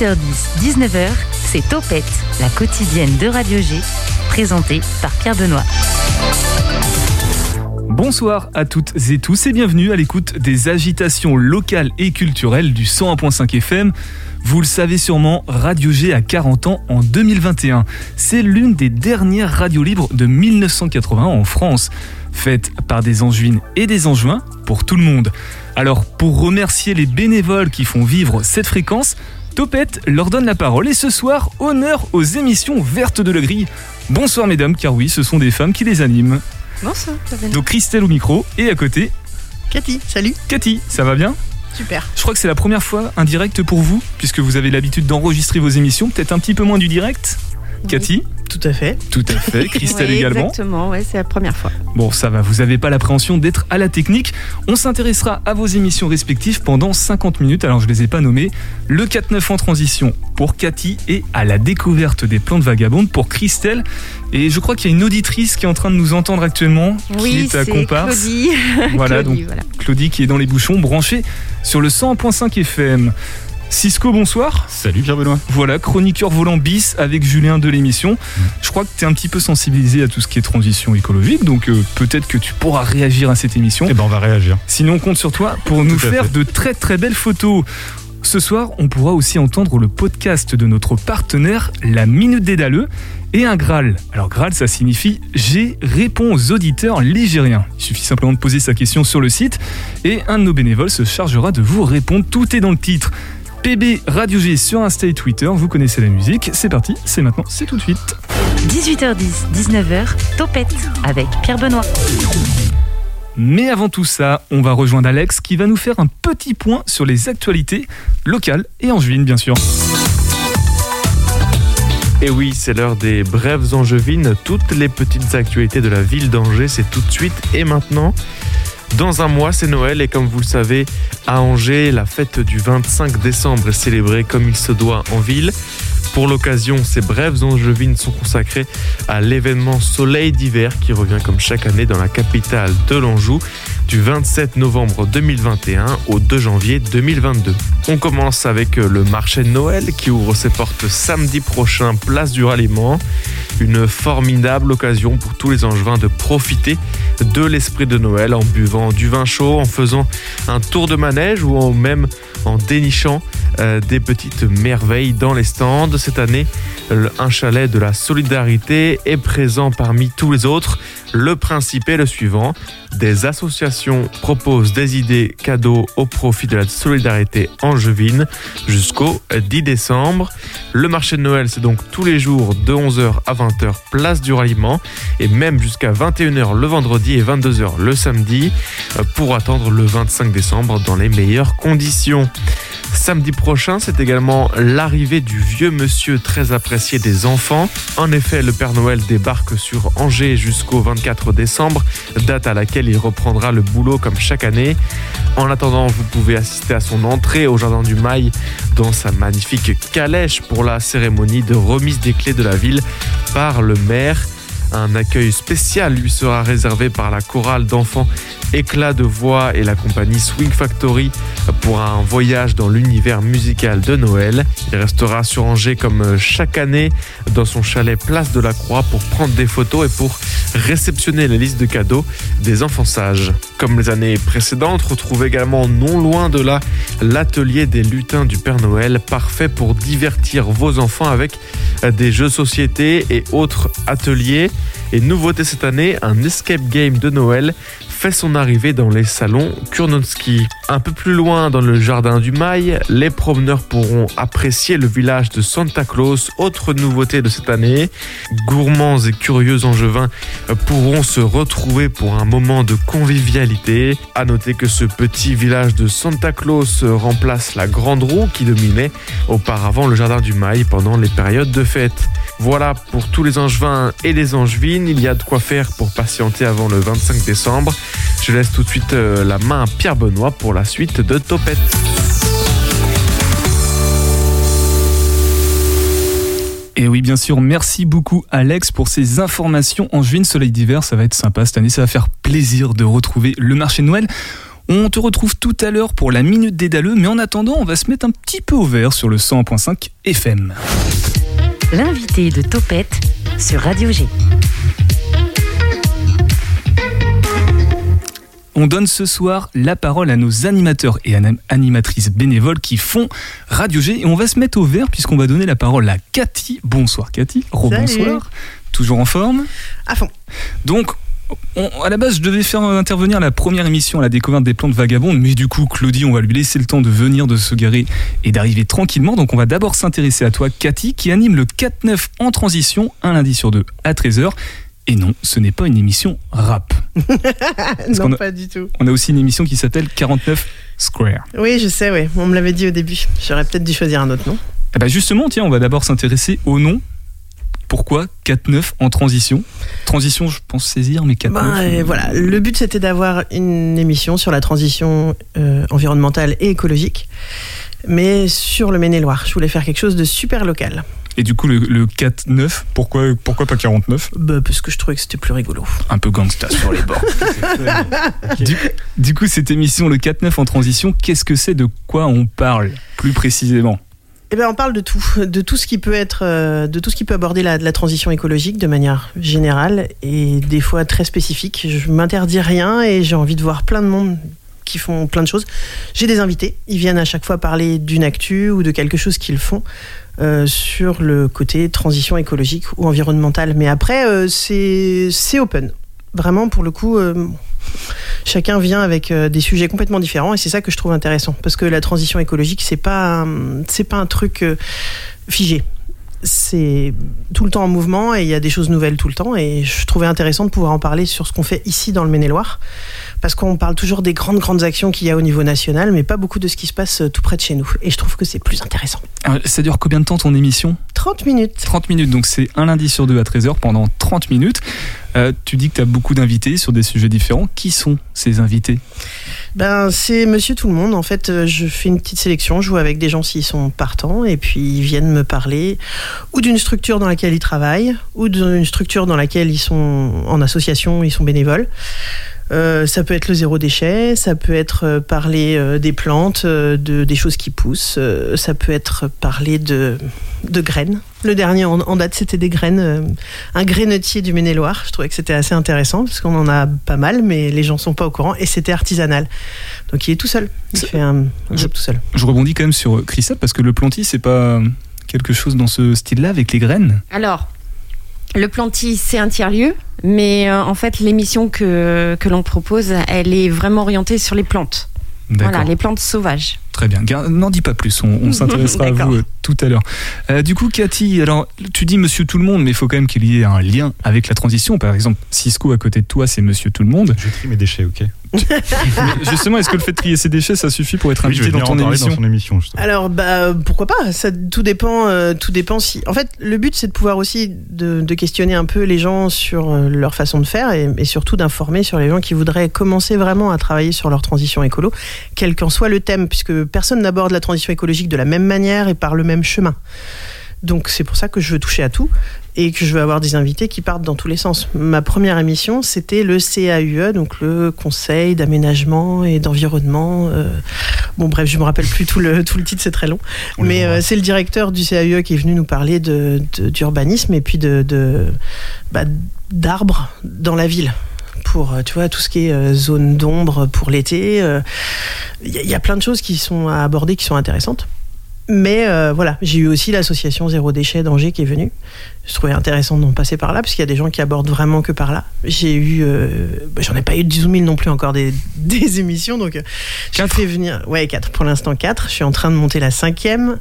18h10, 19h, c'est Topette, la quotidienne de Radio G, présentée par Pierre Benoît. Bonsoir à toutes et tous et bienvenue à l'écoute des agitations locales et culturelles du 101.5 FM. Vous le savez sûrement, Radio G a 40 ans en 2021. C'est l'une des dernières radios libres de 1981 en France, faite par des angevines et des angevins pour tout le monde. Alors, pour remercier les bénévoles qui font vivre cette fréquence, Topette leur donne la parole et ce soir, honneur aux émissions vertes de la grille. Bonsoir mesdames, car oui, ce sont des femmes qui les animent. Bonsoir. Donc Christelle au micro et à côté, Cathy, salut. Cathy, ça va bien? Super. Je crois que c'est la première fois un direct pour vous, puisque vous avez l'habitude d'enregistrer vos émissions, peut-être un petit peu moins du direct? Cathy? Tout à fait. Tout à fait. Christelle Oui, également. Exactement, ouais, c'est la première fois. Bon, ça va, vous n'avez pas l'appréhension d'être à la technique. On s'intéressera à vos émissions respectives pendant 50 minutes. Alors, je les ai pas nommées. Le 4-9 en transition pour Cathy et à la découverte des plantes vagabondes pour Christelle. Et je crois qu'il y a une auditrice qui est en train de nous entendre actuellement, Oui, qui est à c'est comparse. Claudie. Voilà, Claudie, donc voilà. Claudie qui est dans les bouchons, branchée sur le 100.5 FM. Cisco, bonsoir. Salut Pierre Benoît. Voilà, chroniqueur volant bis avec Julien de l'émission. Je crois que tu es un petit peu sensibilisé à tout ce qui est transition écologique, donc euh, peut-être que tu pourras réagir à cette émission. Eh ben on va réagir. Sinon, on compte sur toi pour nous Tout faire fait. de très très belles photos. Ce soir, on pourra aussi entendre le podcast de notre partenaire, La Minute des Daleux, et un Graal. Alors Graal, ça signifie J'ai réponds aux auditeurs ligériens. Il suffit simplement de poser sa question sur le site, et un de nos bénévoles se chargera de vous répondre. Tout est dans le titre. PB Radio G sur Insta et Twitter, vous connaissez la musique. C'est parti, c'est maintenant, c'est tout de suite. 18h10, 19h, Topette avec Pierre Benoît. Mais avant tout ça, on va rejoindre Alex qui va nous faire un petit point sur les actualités locales et angevines, bien sûr. Et oui, c'est l'heure des brèves angevines. Toutes les petites actualités de la ville d'Angers, c'est tout de suite et maintenant. Dans un mois, c'est Noël et comme vous le savez, à Angers, la fête du 25 décembre est célébrée comme il se doit en ville. Pour l'occasion, ces brèves angevines sont consacrées à l'événement Soleil d'hiver qui revient comme chaque année dans la capitale de l'Anjou du 27 novembre 2021 au 2 janvier 2022. On commence avec euh, le marché de Noël qui ouvre ses portes samedi prochain, place du ralliement. Une formidable occasion pour tous les angevins de profiter de l'esprit de Noël en buvant du vin chaud, en faisant un tour de manège ou même en dénichant euh, des petites merveilles dans les stands. Cette année, un chalet de la solidarité est présent parmi tous les autres. Le principe est le suivant. Des associations proposent des idées cadeaux au profit de la solidarité angevine jusqu'au 10 décembre. Le marché de Noël, c'est donc tous les jours de 11h à 20h, place du ralliement, et même jusqu'à 21h le vendredi et 22h le samedi, euh, pour attendre le 25 décembre dans les meilleures conditions. Samedi prochain, c'est également l'arrivée du vieux monsieur très apprécié des enfants. En effet, le Père Noël débarque sur Angers jusqu'au 24 décembre, date à laquelle il reprendra le boulot comme chaque année. En attendant, vous pouvez assister à son entrée au Jardin du Mail dans sa magnifique calèche pour la cérémonie de remise des clés de la ville par le maire. Un accueil spécial lui sera réservé par la chorale d'enfants Éclat de voix et la compagnie Swing Factory pour un voyage dans l'univers musical de Noël. Il restera sur Angers comme chaque année dans son chalet Place de la Croix pour prendre des photos et pour réceptionner la liste de cadeaux des enfants sages. Comme les années précédentes, retrouve également non loin de là l'atelier des lutins du Père Noël, parfait pour divertir vos enfants avec des jeux société et autres ateliers. Et nouveauté cette année, un escape game de Noël fait son arrivée dans les salons Kurnonski. Un peu plus loin dans le jardin du Mail, les promeneurs pourront apprécier le village de Santa Claus, autre nouveauté de cette année. Gourmands et curieux angevins pourront se retrouver pour un moment de convivialité. À noter que ce petit village de Santa Claus remplace la grande roue qui dominait auparavant le jardin du Mail pendant les périodes de fête. Voilà pour tous les angevins et les angevines, il y a de quoi faire pour patienter avant le 25 décembre. Je laisse tout de suite euh, la main à Pierre Benoît pour la suite de Topette. Et oui, bien sûr, merci beaucoup Alex pour ces informations en juin, soleil d'hiver, ça va être sympa cette année, ça va faire plaisir de retrouver le marché de Noël. On te retrouve tout à l'heure pour la Minute des Daleux, mais en attendant, on va se mettre un petit peu au vert sur le 100.5 FM. L'invité de Topette sur Radio G. On donne ce soir la parole à nos animateurs et animatrices bénévoles qui font Radio G et on va se mettre au vert puisqu'on va donner la parole à Cathy. Bonsoir Cathy, rebonsoir. Toujours en forme? À fond. Donc, à la base, je devais faire intervenir la première émission à la découverte des plantes vagabondes, mais du coup, Claudie, on va lui laisser le temps de venir, de se garer et d'arriver tranquillement. Donc, on va d'abord s'intéresser à toi, Cathy, qui anime le 4-9 en transition, un lundi sur deux à 13h. Et non, ce n'est pas une émission rap. non, pas du tout. On a aussi une émission qui s'appelle 49 Square. Oui, je sais, oui. On me l'avait dit au début. J'aurais peut-être dû choisir un autre nom. Eh ben justement, tiens, on va d'abord s'intéresser au nom. Pourquoi 4-9 en transition? Transition, je pense saisir, mais 4-9. Ben, euh, voilà, le but c'était d'avoir une émission sur la transition euh, environnementale et écologique, mais sur le Maine-et-Loire. Je voulais faire quelque chose de super local. Et du coup, le, 4-9, pourquoi, pourquoi pas 49 bah, Parce que je trouvais que c'était plus rigolo. Un peu gangsta sur les bords. du, coup, cette émission, le 4-9 en transition, qu'est-ce que c'est? De quoi on parle plus précisément? Eh ben, on parle de tout, de tout ce qui peut être, euh, de tout ce qui peut aborder la, la transition écologique de manière générale et des fois très spécifique. Je m'interdis rien et j'ai envie de voir plein de monde qui font plein de choses. J'ai des invités, ils viennent à chaque fois parler d'une actu ou de quelque chose qu'ils font. Euh, sur le côté transition écologique ou environnementale. Mais après, euh, c'est open. Vraiment, pour le coup, euh, chacun vient avec des sujets complètement différents et c'est ça que je trouve intéressant. Parce que la transition écologique, c'est pas, c'est pas un truc figé c'est tout le temps en mouvement et il y a des choses nouvelles tout le temps. Et je trouvais intéressant de pouvoir en parler sur ce qu'on fait ici dans le Maine-et-Loire. Parce qu'on parle toujours des grandes, grandes actions qu'il y a au niveau national, mais pas beaucoup de ce qui se passe tout près de chez nous. Et je trouve que c'est plus intéressant. ça dure combien de temps ton émission? 30 minutes. 30 minutes, donc c'est un lundi sur deux à 13h pendant 30 minutes. Euh, tu dis que tu as beaucoup d'invités sur des sujets différents. Qui sont ces invités? Ben, C'est monsieur tout le monde. En fait, euh, je fais une petite sélection, je joue avec des gens s'ils sont partants, et puis ils viennent me parler ou d'une structure dans laquelle ils travaillent, ou d'une structure dans laquelle ils sont en association, ils sont bénévoles. Euh, ça peut être le zéro déchet, ça peut être euh, parler euh, des plantes, de, des choses qui poussent, ça peut être parler de, de graines. Le dernier en, date, c'était des graines, un grainetier du Maine-et-Loire. Je trouvais que c'était assez intéressant parce qu'on en a pas mal, mais les gens sont pas au courant et c'était artisanal. Donc il est tout seul. Il fait un, job tout seul. Je rebondis quand même sur Christophe parce que le plantis, c'est pas quelque chose dans ce style-là avec les graines? Alors, le plantis, c'est un tiers-lieu, mais euh, en fait, l'émission que, que l'on propose, elle est vraiment orientée sur les plantes. Voilà, les plantes sauvages. Très bien. N'en dis pas plus, on, s'intéressera à vous euh, tout à l'heure. Euh, du coup, Cathy, alors tu dis Monsieur Tout le Monde, mais il faut quand même qu'il y ait un lien avec la transition. Par exemple, Cisco à côté de toi, c'est Monsieur Tout le Monde. Je trie mes déchets, ok. Justement, est-ce que le fait de trier ses déchets, ça suffit pour être invité dans, ton émission, Alors, bah, pourquoi pas Ça tout dépend. Euh, tout dépend si. En fait, le but, c'est de pouvoir aussi de, questionner un peu les gens sur euh, leur façon de faire et, et surtout d'informer sur les gens qui voudraient commencer vraiment à travailler sur leur transition écolo, quel qu'en soit le thème, puisque personne n'aborde la transition écologique de la même manière et par le même chemin. Donc c'est pour ça que je veux toucher à tout et que je veux avoir des invités qui partent dans tous les sens. Ma première émission, c'était le CAUE, donc le Conseil d'aménagement et d'environnement. Euh, bon bref, je me rappelle plus tout le, tout le titre, c'est très long. Mais euh, c'est le directeur du CAUE qui est venu nous parler d'urbanisme et puis de, bah, d'arbres dans la ville pour tu vois tout ce qui est zone d'ombre pour l'été. Il y, a plein de choses qui sont à aborder qui sont intéressantes. Mais euh, voilà, j'ai eu aussi l'association Zéro Déchet d'Angers qui est venue. Je trouvais intéressant d'en passer par là, parce qu'il y a des gens qui abordent vraiment que par là. J'ai eu, euh, bah, j'en ai pas eu 10 000 non plus encore des, des émissions, donc euh, j'ai fait venir, ouais, 4 pour l'instant 4. Je suis en train de monter la cinquième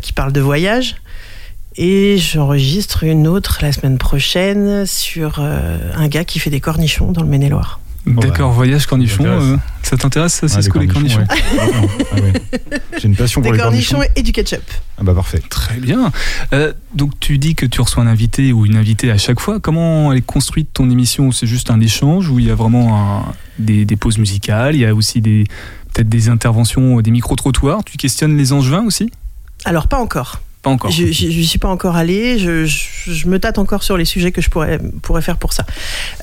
qui parle de voyage. Et j'enregistre une autre la semaine prochaine sur un gars qui fait des cornichons dans le Maine-et-Loire. D'accord, voyage cornichon. Euh, ça t'intéresse ça, c'est ce que les cornichons, ah, J'ai une passion pour les cornichons. et du ketchup. Ah bah parfait. Très bien. Euh, donc tu dis que tu reçois un invité ou une invitée à chaque fois. Comment elle est construite ton émission? C'est juste un échange où il y a vraiment des, des, pauses musicales, il y a aussi des peut-être des interventions, des micro-trottoirs? Tu questionnes les angevins aussi? Alors pas encore. Je n'y suis pas encore allé. Je, me tâte encore sur les sujets que je pourrais, pourrais faire pour ça.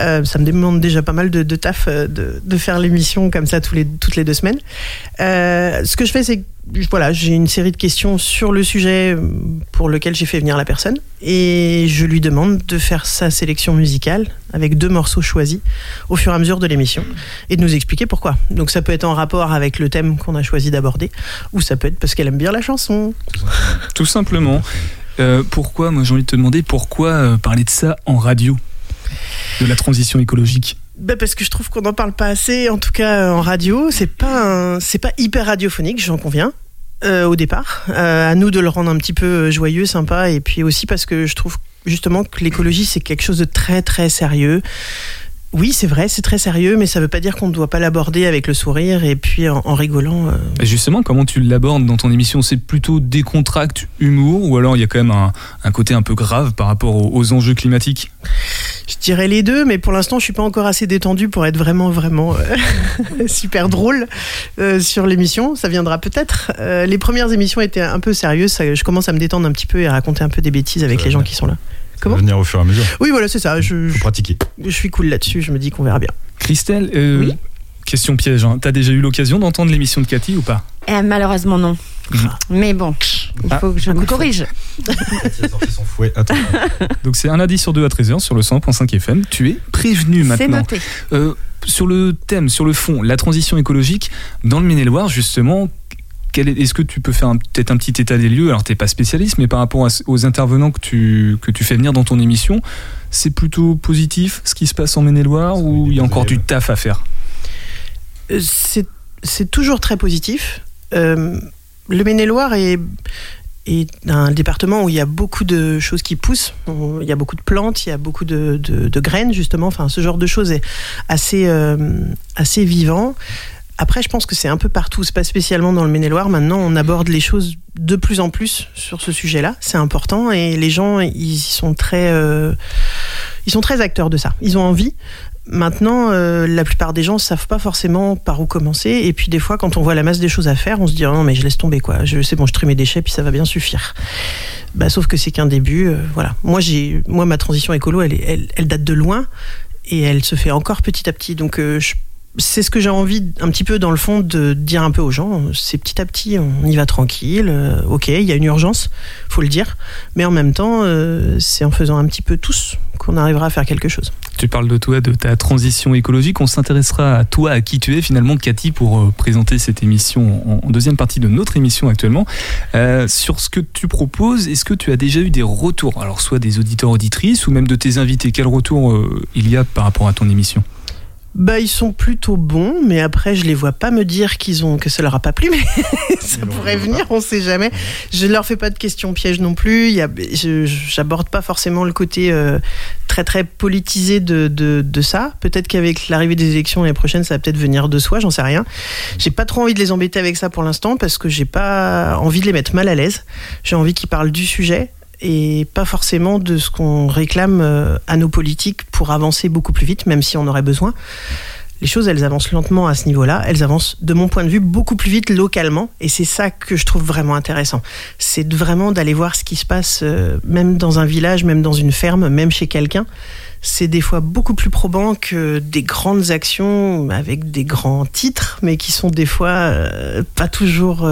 Euh, ça me demande déjà pas mal de, taf euh, de, faire l'émission comme ça tous les, toutes les deux semaines. Euh, ce que je fais, c'est voilà, j'ai une série de questions sur le sujet pour lequel j'ai fait venir la personne et je lui demande de faire sa sélection musicale avec deux morceaux choisis au fur et à mesure de l'émission et de nous expliquer pourquoi. Donc ça peut être en rapport avec le thème qu'on a choisi d'aborder ou ça peut être parce qu'elle aime bien la chanson. Tout simplement. Euh, pourquoi, moi j'ai envie de te demander, pourquoi euh, parler de ça en radio? De la transition écologique bah parce que je trouve qu'on n'en parle pas assez, en tout cas en radio. C'est pas c'est pas hyper radiophonique, j'en conviens. Euh, au départ, euh, à nous de le rendre un petit peu joyeux, sympa, et puis aussi parce que je trouve justement que l'écologie c'est quelque chose de très très sérieux. Oui, c'est vrai, c'est très sérieux, mais ça ne veut pas dire qu'on ne doit pas l'aborder avec le sourire et puis en, rigolant. Euh. Justement, comment tu l'abordes dans ton émission? C'est plutôt décontracte, humour, ou alors il y a quand même un, côté un peu grave par rapport aux, enjeux climatiques? Je dirais les deux, mais pour l'instant, je suis pas encore assez détendu pour être vraiment, vraiment euh, super drôle euh, sur l'émission. Ça viendra peut-être. les premières émissions étaient un peu sérieuses. je commence à me détendre un petit peu et à raconter un peu des bêtises avec les gens qui sont là. Comment venir au fur et à mesure. Oui, voilà, c'est ça. Je, Faut pratiquer. Je suis cool là-dessus. Je me dis qu'on verra bien. Christelle, euh, question piège. Hein. T'as déjà eu l'occasion d'entendre l'émission de Cathy ou pas? Eh, Malheureusement, non. Mais bon, il ah. faut que je me corrige. son fouet. Attends. Donc c'est un lundi sur deux à 13h sur le 100.5 FM. Tu es prévenu maintenant. C'est noté. Euh, sur le thème, sur le fond, la transition écologique, dans le Maine-et-Loire, justement, est-ce que tu peux faire peut-être un petit état des lieux? Alors, tu n'es pas spécialiste, mais par rapport aux intervenants que tu, que tu fais venir dans ton émission, c'est plutôt positif ce qui se passe en Maine-et-Loire ou il y a encore du taf à faire? Euh, C'est toujours très positif. Euh, le Maine-et-Loire est, un département où il y a beaucoup de choses qui poussent. Il y a beaucoup de plantes, il y a beaucoup de, de, graines, justement. Enfin, ce genre de choses est assez, euh, assez vivant. Après, je pense que c'est un peu partout, c'est pas spécialement dans le Maine-et-Loire. Maintenant, on aborde les choses de plus en plus sur ce sujet-là. C'est important et les gens, ils sont très, euh, ils sont très acteurs de ça. Ils ont envie. Maintenant, euh, la plupart des gens savent pas forcément par où commencer. Et puis des fois, quand on voit la masse des choses à faire, on se dit oh non mais je laisse tomber quoi. Sais bon, je trie mes déchets puis ça va bien suffire. Bah, sauf que c'est qu'un début. Euh, voilà. Moi moi ma transition écolo, elle, elle, elle, date de loin et elle se fait encore petit à petit. Donc je c'est ce que j'ai envie un petit peu dans le fond de dire un peu aux gens. C'est petit à petit, on y va tranquille. Euh, ok, il y a une urgence, faut le dire, mais en même temps, euh, c'est en faisant un petit peu tous qu'on arrivera à faire quelque chose. Tu parles de toi, de ta transition écologique. On s'intéressera à toi, à qui tu es finalement, Cathy, pour euh, présenter cette émission en, deuxième partie de notre émission actuellement. sur ce que tu proposes, est-ce que tu as déjà eu des retours? Alors, soit des auditeurs, auditrices, ou même de tes invités. Quel retour il y a par rapport à ton émission? Bah, ils sont plutôt bons, mais après, je les vois pas me dire qu'ils ont que ça leur a pas plu, mais ça pourrait venir, on sait jamais. Je leur fais pas de questions pièges non plus. Il y a, je j'aborde pas forcément le côté euh, très très politisé de, de, de ça. Peut-être qu'avec l'arrivée des élections l'année prochaine, ça va peut-être venir de soi, j'en sais rien. J'ai pas trop envie de les embêter avec ça pour l'instant parce que j'ai pas envie de les mettre mal à l'aise. J'ai envie qu'ils parlent du sujet et pas forcément de ce qu'on réclame euh, à nos politiques pour avancer beaucoup plus vite, même si on aurait besoin. Les choses, elles avancent lentement à ce niveau-là. Elles avancent, de mon point de vue, beaucoup plus vite localement. Et c'est ça que je trouve vraiment intéressant. C'est vraiment d'aller voir ce qui se passe, euh, même dans un village, même dans une ferme, même chez quelqu'un. C'est des fois beaucoup plus probant que des grandes actions avec des grands titres, mais qui sont des fois euh, pas toujours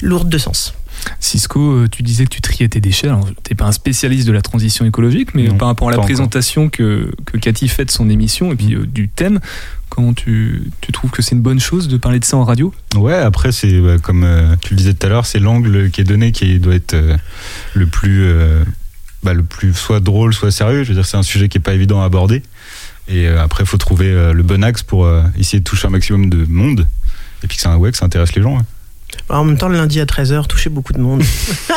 lourdes de sens. Cisco, euh, tu disais que tu triais tes déchets. Alors, t'es pas un spécialiste de la transition écologique, mais par rapport à la présentation que, que Cathy fait de son émission et puis euh, du thème, comment tu, tu trouves que c'est une bonne chose de parler de ça en radio? Ouais, après, c'est bah, comme euh, tu le disais tout à l'heure, c'est l'angle qui est donné qui doit être le plus. Bah, le plus soit drôle, soit sérieux. Je veux dire, c'est un sujet qui est pas évident à aborder. Et après, il faut trouver le bon axe pour essayer de toucher un maximum de monde. Et puis que ça, ouais, que ça intéresse les gens. En même temps, le lundi à 13h, toucher beaucoup de monde.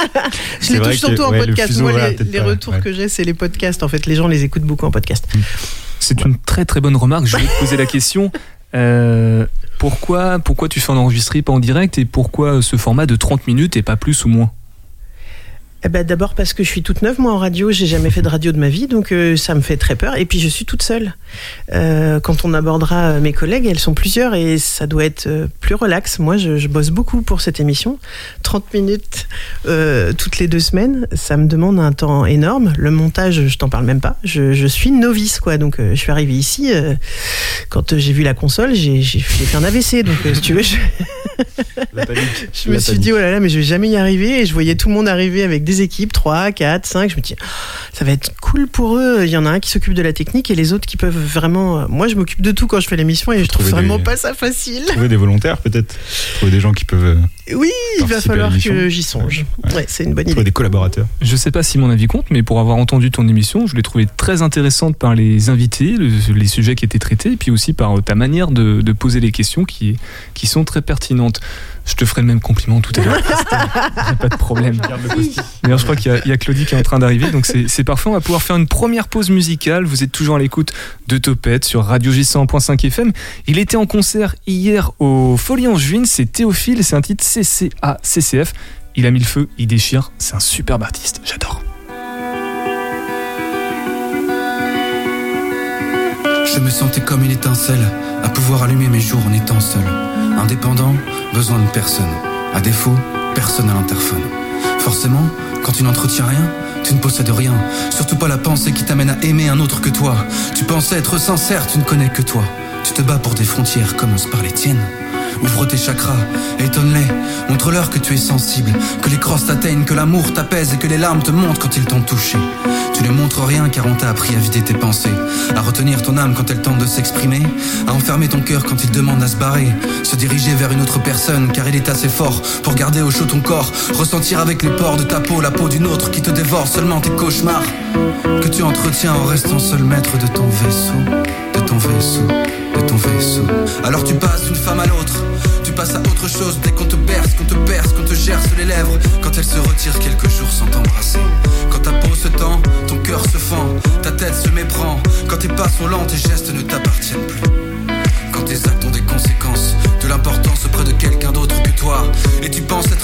je les touche surtout en podcast. Moi, les, retours que j'ai, c'est les podcasts. En fait, les gens les écoutent beaucoup en podcast. Mm. C'est une très très bonne remarque. Je vais te poser la question. Euh, pourquoi, pourquoi tu fais en enregistré, pas en direct Et pourquoi ce format de 30 minutes et pas plus ou moins? Eh ben, D'abord parce que je suis toute neuve, moi en radio, j'ai jamais fait de radio de ma vie, donc euh, ça me fait très peur. Et puis je suis toute seule. Euh, quand on abordera mes collègues, elles sont plusieurs et ça doit être euh, plus relax. Moi, je, je bosse beaucoup pour cette émission. 30 minutes euh, toutes les deux semaines, ça me demande un temps énorme. Le montage, je t'en parle même pas. Je, je, suis novice, quoi. Donc je suis arrivée ici, quand j'ai vu la console, j'ai fait un AVC. Donc si tu veux, je, je me suis dit, oh là là, mais je vais jamais y arriver. Et je voyais tout le monde arriver avec des équipes, 3, 4, 5. Je me dis, ça va être cool pour eux. Il y en a un qui s'occupe de la technique et les autres qui peuvent vraiment. Moi, je m'occupe de tout quand je fais l'émission et je trouve vraiment pas ça facile. Trouver des volontaires, peut-être. Trouver des gens qui peuvent. Euh, oui, il va falloir que j'y songe. Ouais, c'est une bonne idée. Trouver des collaborateurs. Je sais pas si mon avis compte, mais pour avoir entendu ton émission, je l'ai trouvé très intéressante par les invités, les sujets qui étaient traités, et puis aussi par ta manière de, de poser les questions qui, qui sont très pertinentes. Je te ferai le même compliment tout à l'heure. pas de problème. D'ailleurs, je crois qu'il y, a Claudie qui est en train d'arriver, donc c'est parfait. On va pouvoir faire une première pause musicale. Vous êtes toujours à l'écoute de Topette sur Radio J100.5 FM. Il était en concert hier au Folie en Juin. C'est Théophile, c'est un titre CCA CCF. Il a mis le feu, il déchire. C'est un superbe artiste. J'adore. Je me sentais comme une étincelle, à pouvoir allumer mes jours en étant seul. Indépendant, besoin de personne. À défaut, personne à l'interphone. Forcément, quand tu n'entretiens rien, tu ne possèdes rien. Surtout pas la pensée qui t'amène à aimer un autre que toi. Tu pensais être sincère, tu ne connais que toi. Tu te bats pour des frontières, commence par les tiennes. Ouvre tes chakras, étonne-les, montre-leur que tu es sensible, que les crosses t'atteignent, que l'amour t'apaise et que les larmes te montent quand ils t'ont touché. Tu ne montres rien car on t'a appris à vider tes pensées, à retenir ton âme quand elle tente de s'exprimer, à enfermer ton cœur quand il demande à se barrer, se diriger vers une autre personne car il est assez fort pour garder au chaud ton corps, ressentir avec les pores de ta peau la peau d'une autre qui te dévore seulement tes cauchemars, que tu entretiens en restant seul maître de ton vaisseau, ton vaisseau, de ton vaisseau. Alors tu passes d'une femme à l'autre tu passes à autre chose dès qu'on te berce, qu'on te berce, qu'on te gerce les lèvres. Quand elle se retire quelques jours sans t'embrasser. Quand ta peau se tend, ton cœur se fend, ta tête se méprend. Quand tes pas sont lents, tes gestes ne t'appartiennent plus. Quand tes actes ont des conséquences, de l'importance auprès de quelqu'un d'autre que toi.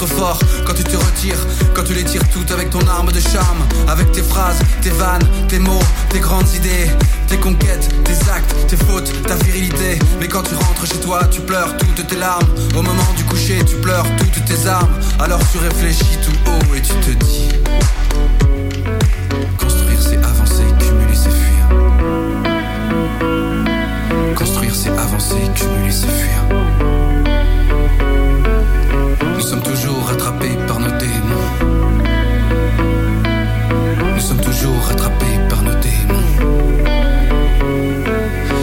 Fort quand tu te retires, quand tu les tires toutes avec ton arme de charme, avec tes phrases, tes vannes, tes mots, tes grandes idées, tes conquêtes, tes actes, tes fautes, ta virilité. Mais quand tu rentres chez toi, tu pleures toutes tes larmes. Au moment du coucher, tu pleures toutes tes armes. Alors tu réfléchis tout haut et tu te dis. Construire c'est avancer, cumuler c'est fuir. Construire c'est avancer, cumuler c'est fuir. Nous sommes toujours rattrapés par nos démons. Nous sommes toujours rattrapés par nos démons.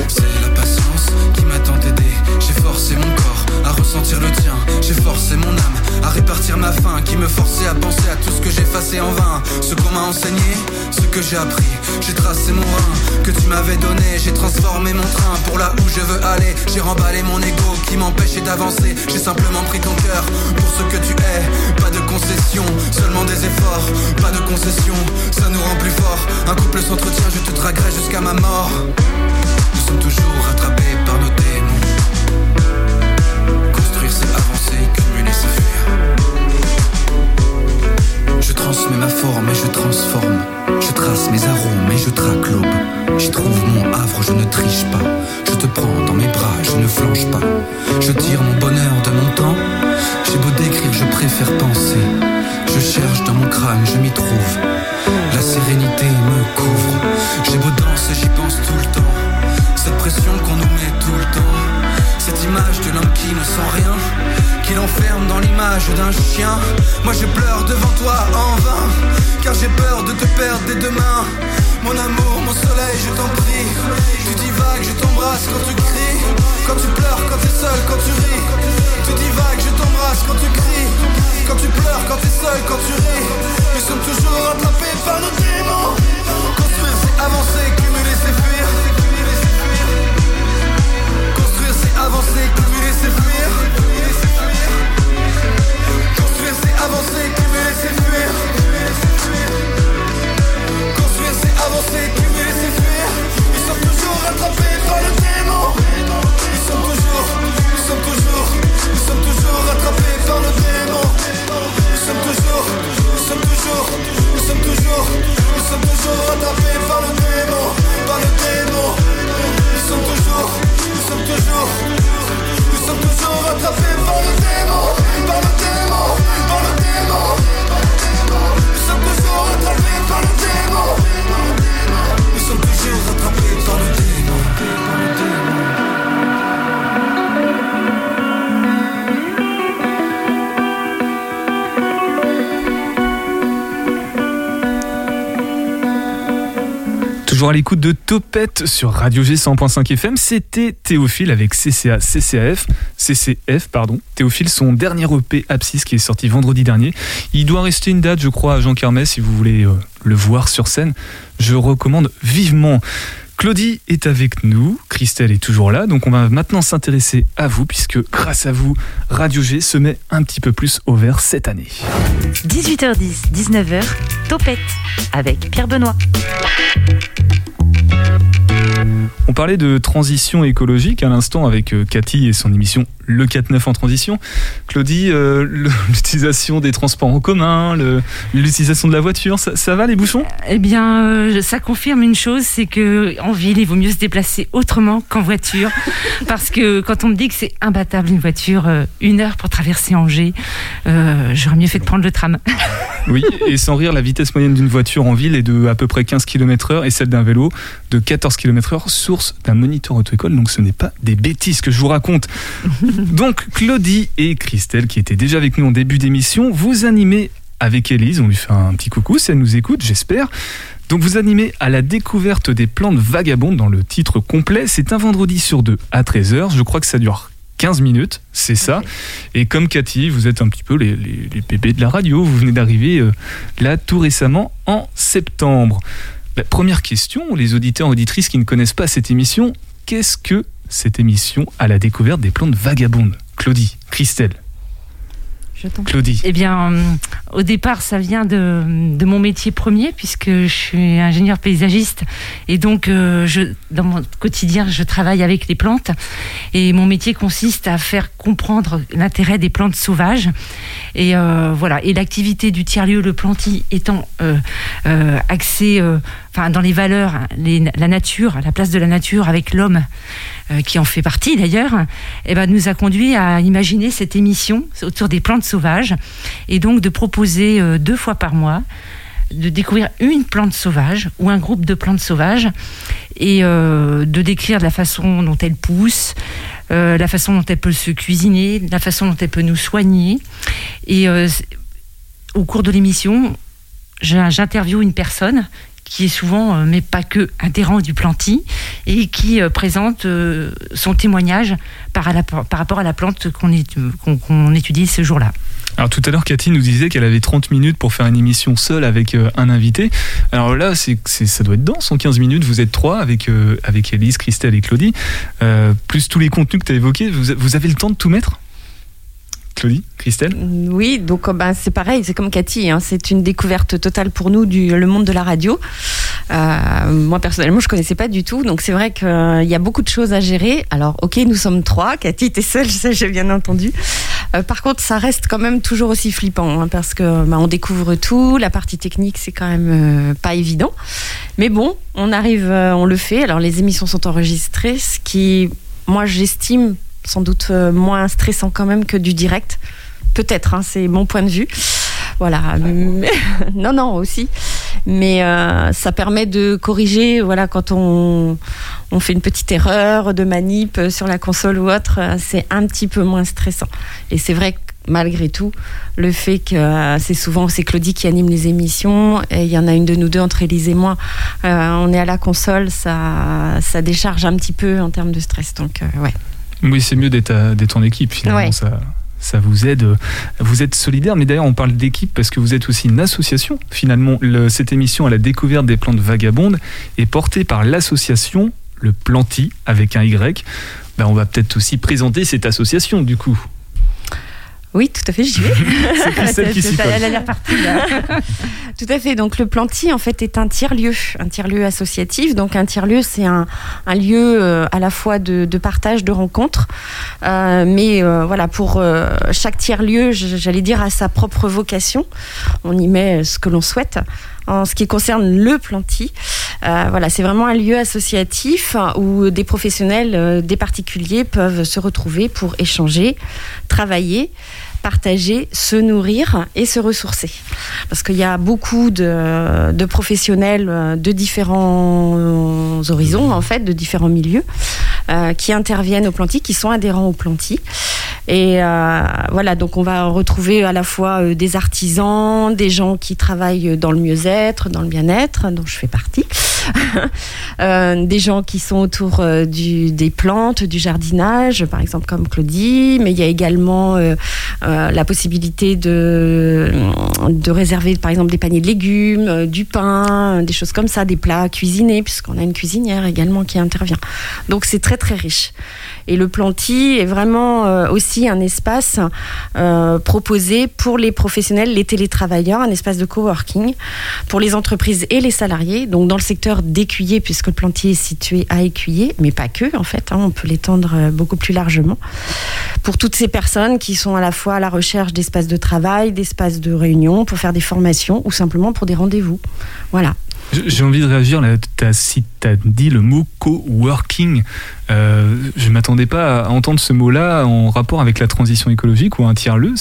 C'est la patience qui m'a tant aidé. J'ai forcé mon corps à ressentir le tien. J'ai forcé mon âme à répartir ma faim qui me forçait à penser à tout ce que effacé en vain. Ce qu'on m'a enseigné, ce que j'ai appris. J'ai tracé mon rein que tu m'avais donné. J'ai transformé mon train pour là où je veux aller. J'ai remballé mon ego qui m'empêchait d'avancer. J'ai simplement pris ton cœur pour ce que tu es. Pas de concession, seulement des efforts. Pas de concession, ça nous rend plus fort. Un couple s'entretient, je te draguerai jusqu'à ma mort. Nous sommes toujours rattrapés par nos démons. Construire c'est avancer, Je transmets ma forme et je transforme. Je trace mes arômes et je traque l'aube. J'y trouve mon havre, je ne triche pas. Je te prends dans mes bras, je ne flanche pas. Je tire mon bonheur de mon temps. J'ai beau décrire, je préfère penser. Je cherche dans mon crâne, je m'y trouve. La sérénité me couvre. J'ai beau danser, j'y pense tout le temps. Cette pression qu'on nous met tout le temps. Cette image de l'homme qui ne sent rien, qui l'enferme dans l'image d'un chien. Moi je pleure devant toi en vain, car j'ai peur de te perdre dès demain. Mon amour, mon soleil, je t'en prie. Tu divagues, je t'embrasse quand tu cries. Quand tu pleures, quand t'es seul, quand tu ris. Tu divagues, je t'embrasse quand tu cries. Quand tu pleures, quand t'es seul, quand tu ris. Nous sommes toujours rattrapés par nos démons. Construire, c'est avancer, cumuler, c'est fuir. avancer, cumuler, c'est fuir. Construire, c'est avancer, cumuler, c'est fuir. Construire, c'est avancer, cumuler, c'est fuir. Ils sont toujours rattrapés par le démon. Ils sont toujours, ils sont toujours, ils sont toujours rattrapés par le démon. Nous sommes toujours, nous sommes toujours, nous sommes toujours, nous sommes toujours rattrapés par le démon, par le démon sommes toujours, nous sommes toujours, nous sommes toujours rattrapés par le démon, par le démon, par le démon. Nous sommes toujours rattrapés par le démon. Nous sommes toujours rattrapés par le démon. À l'écoute de Topette sur Radio G 100.5 FM. C'était Théophile avec CCA, CCAF, CCF, pardon. Théophile, son dernier EP Abscisse qui est sorti vendredi dernier. Il doit rester une date, je crois, à Jean Carmet si vous voulez euh, le voir sur scène. Je recommande vivement. Claudie est avec nous, Christelle est toujours là, donc on va maintenant s'intéresser à vous, puisque grâce à vous, Radio G se met un petit peu plus au vert cette année. 18h10, 19h, Topette, avec Pierre Benoît. On parlait de transition écologique à l'instant avec euh, Cathy et son émission Le 4-9 en transition. Claudie, euh, l'utilisation des transports en commun, l'utilisation de la voiture, ça, va les bouchons? Eh bien, euh, ça confirme une chose, c'est que en ville, il vaut mieux se déplacer autrement qu'en voiture, parce que quand on me dit que c'est imbattable une voiture, une heure pour traverser Angers, j'aurais mieux fait de prendre le tram. Oui, et sans rire, la vitesse moyenne d'une voiture en ville est de à peu près 15 km/h et celle d'un vélo de 14 km/h, source d'un moniteur auto-école. Donc ce n'est pas des bêtises que je vous raconte. donc Claudie et Christelle, qui étaient déjà avec nous en début d'émission, vous animez avec Elise. On lui fait un petit coucou si elle nous écoute, j'espère. Donc vous animez à la découverte des plantes vagabondes dans le titre complet. C'est un vendredi sur deux à 13h. Je crois que ça dure 15 minutes, c'est ça. Et comme Cathy, vous êtes un petit peu les, bébés de la radio. Vous venez d'arriver euh, là tout récemment en septembre. La première question, les auditeurs et auditrices qui ne connaissent pas cette émission, qu'est-ce que cette émission à la découverte des plantes vagabondes Claudie, Christelle Claudie. Eh bien, euh, au départ, ça vient de, mon métier premier, puisque je suis ingénieur paysagiste. Et donc, euh, je, dans mon quotidien, je travaille avec les plantes. Et mon métier consiste à faire comprendre l'intérêt des plantes sauvages. Et euh, voilà. Et l'activité du tiers-lieu, le planty, étant axée dans les valeurs, la nature, la place de la nature avec l'homme. Euh, qui en fait partie d'ailleurs, eh ben, nous a conduit à imaginer cette émission autour des plantes sauvages et donc de proposer euh, deux fois par mois de découvrir une plante sauvage ou un groupe de plantes sauvages et euh, de décrire la façon dont elle pousse, la façon dont elle peut se cuisiner, la façon dont elle peut nous soigner. Et au cours de l'émission, j'interviewe une personne qui est souvent, euh, mais pas que, adhérent du Planty et qui euh, présente euh, son témoignage par, rapport à la plante qu'on étudie ce jour-là. Alors tout à l'heure, Cathy nous disait qu'elle avait 30 minutes pour faire une émission seule avec un invité. Alors là, c'est, ça doit être dense en 15 minutes. Vous êtes trois avec, avec Elise, Christelle et Claudie. plus tous les contenus que tu as évoqués. vous avez le temps de tout mettre? Claudie, Christelle? Oui, donc ben, c'est pareil, c'est comme Cathy, hein, c'est une découverte totale pour nous du le monde de la radio. Euh, moi personnellement, je connaissais pas du tout, donc c'est vrai qu'il y a beaucoup de choses à gérer. Alors, ok, nous sommes trois, Cathy, t'es seule, j'ai bien entendu. Euh, par contre, ça reste quand même toujours aussi flippant, hein, parce que ben, on découvre tout, la partie technique, c'est quand même pas évident. Mais bon, on arrive, on le fait. Alors, les émissions sont enregistrées, ce qui, moi, j'estime sans doute euh, moins stressant quand même que du direct. Peut-être, hein, c'est mon point de vue. Voilà. non, non, aussi. Mais euh, ça permet de corriger, voilà, quand on, on fait une petite erreur de manip sur la console ou autre, c'est un petit peu moins stressant. Et c'est vrai que malgré tout, le fait que euh, c'est souvent c'est Claudie qui anime les émissions et il y en a une de nous deux entre Elise et moi, on est à la console, ça, ça décharge un petit peu en termes de stress. Donc, ouais. Oui, c'est mieux d'être en équipe finalement. Ça, ça vous aide. Vous êtes solidaire, mais d'ailleurs on parle d'équipe parce que vous êtes aussi une association. Finalement, cette émission à la découverte des plantes vagabondes est portée par l'association Le Planty avec un Y. Ben, on va peut-être aussi présenter cette association du coup. Oui, tout à fait, j'y vais. c'est qui s'y Elle a l'air partie tout à fait. Donc le Planty, en fait, est un tiers-lieu, un tiers-lieu associatif. Donc un tiers-lieu, c'est un, lieu euh, à la fois de, partage, de rencontres. Euh, mais euh, voilà, pour chaque tiers-lieu, j'allais dire, à sa propre vocation. On y met ce que l'on souhaite en ce qui concerne le Planty. voilà, c'est vraiment un lieu associatif où des professionnels, des particuliers peuvent se retrouver pour échanger, travailler partager, se nourrir et se ressourcer. Parce qu'il y a beaucoup de, professionnels euh, de différents horizons, en fait, de différents milieux, euh, qui interviennent au Planty, qui sont adhérents au Planty. Et euh, voilà, donc on va retrouver à la fois des artisans, des gens qui travaillent dans le mieux-être, dans le bien-être, dont je fais partie, Euh, des gens qui sont autour euh, des plantes, du jardinage, par exemple comme Claudie, mais il y a également euh, la possibilité de, de réserver par exemple des paniers de légumes, du pain, des choses comme ça, des plats cuisinés, puisqu'on a une cuisinière également qui intervient. Donc c'est très très riche. Et le Planty est vraiment aussi un espace proposé pour les professionnels, les télétravailleurs, un espace de coworking pour les entreprises et les salariés. Donc dans le secteur d'Écuyer, puisque le Planty est situé à Écuyer, mais pas que en fait, hein, on peut l'étendre euh, beaucoup plus largement. Pour toutes ces personnes qui sont à la fois à la recherche d'espaces de travail, d'espaces de réunion, pour faire des formations ou simplement pour des rendez-vous. Voilà. J'ai envie de réagir. Tu as dit le mot coworking, euh, je ne m'attendais pas à entendre ce mot-là en rapport avec la transition écologique ou un tiers-lieu.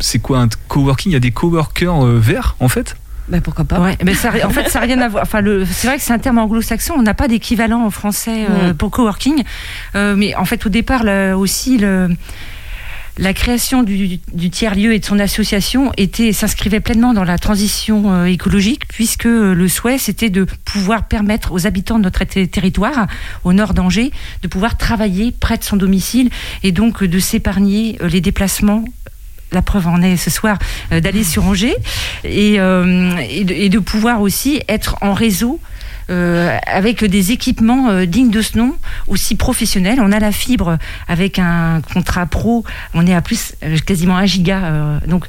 C'est quoi un coworking? Il y a des coworkers euh, verts, en fait? Ben pourquoi pas Ouais, mais ça, en fait, ça n'a rien à voir. Enfin, c'est vrai que c'est un terme anglo-saxon. On n'a pas d'équivalent en français euh, Mm. pour coworking. Euh, mais en fait, au départ, là, aussi, le, la création du, du tiers-lieu et de son association était, s'inscrivait pleinement dans la transition euh, écologique, puisque euh, le souhait, c'était de pouvoir permettre aux habitants de notre ter- territoire, au nord d'Angers, de pouvoir travailler près de son domicile et donc de s'épargner les déplacements la preuve en est ce soir euh, d'aller sur Angers et, euh, et, de, pouvoir aussi être en réseau euh, avec des équipements dignes de ce nom, aussi professionnels. On a la fibre avec un contrat pro, on est à plus quasiment un giga, donc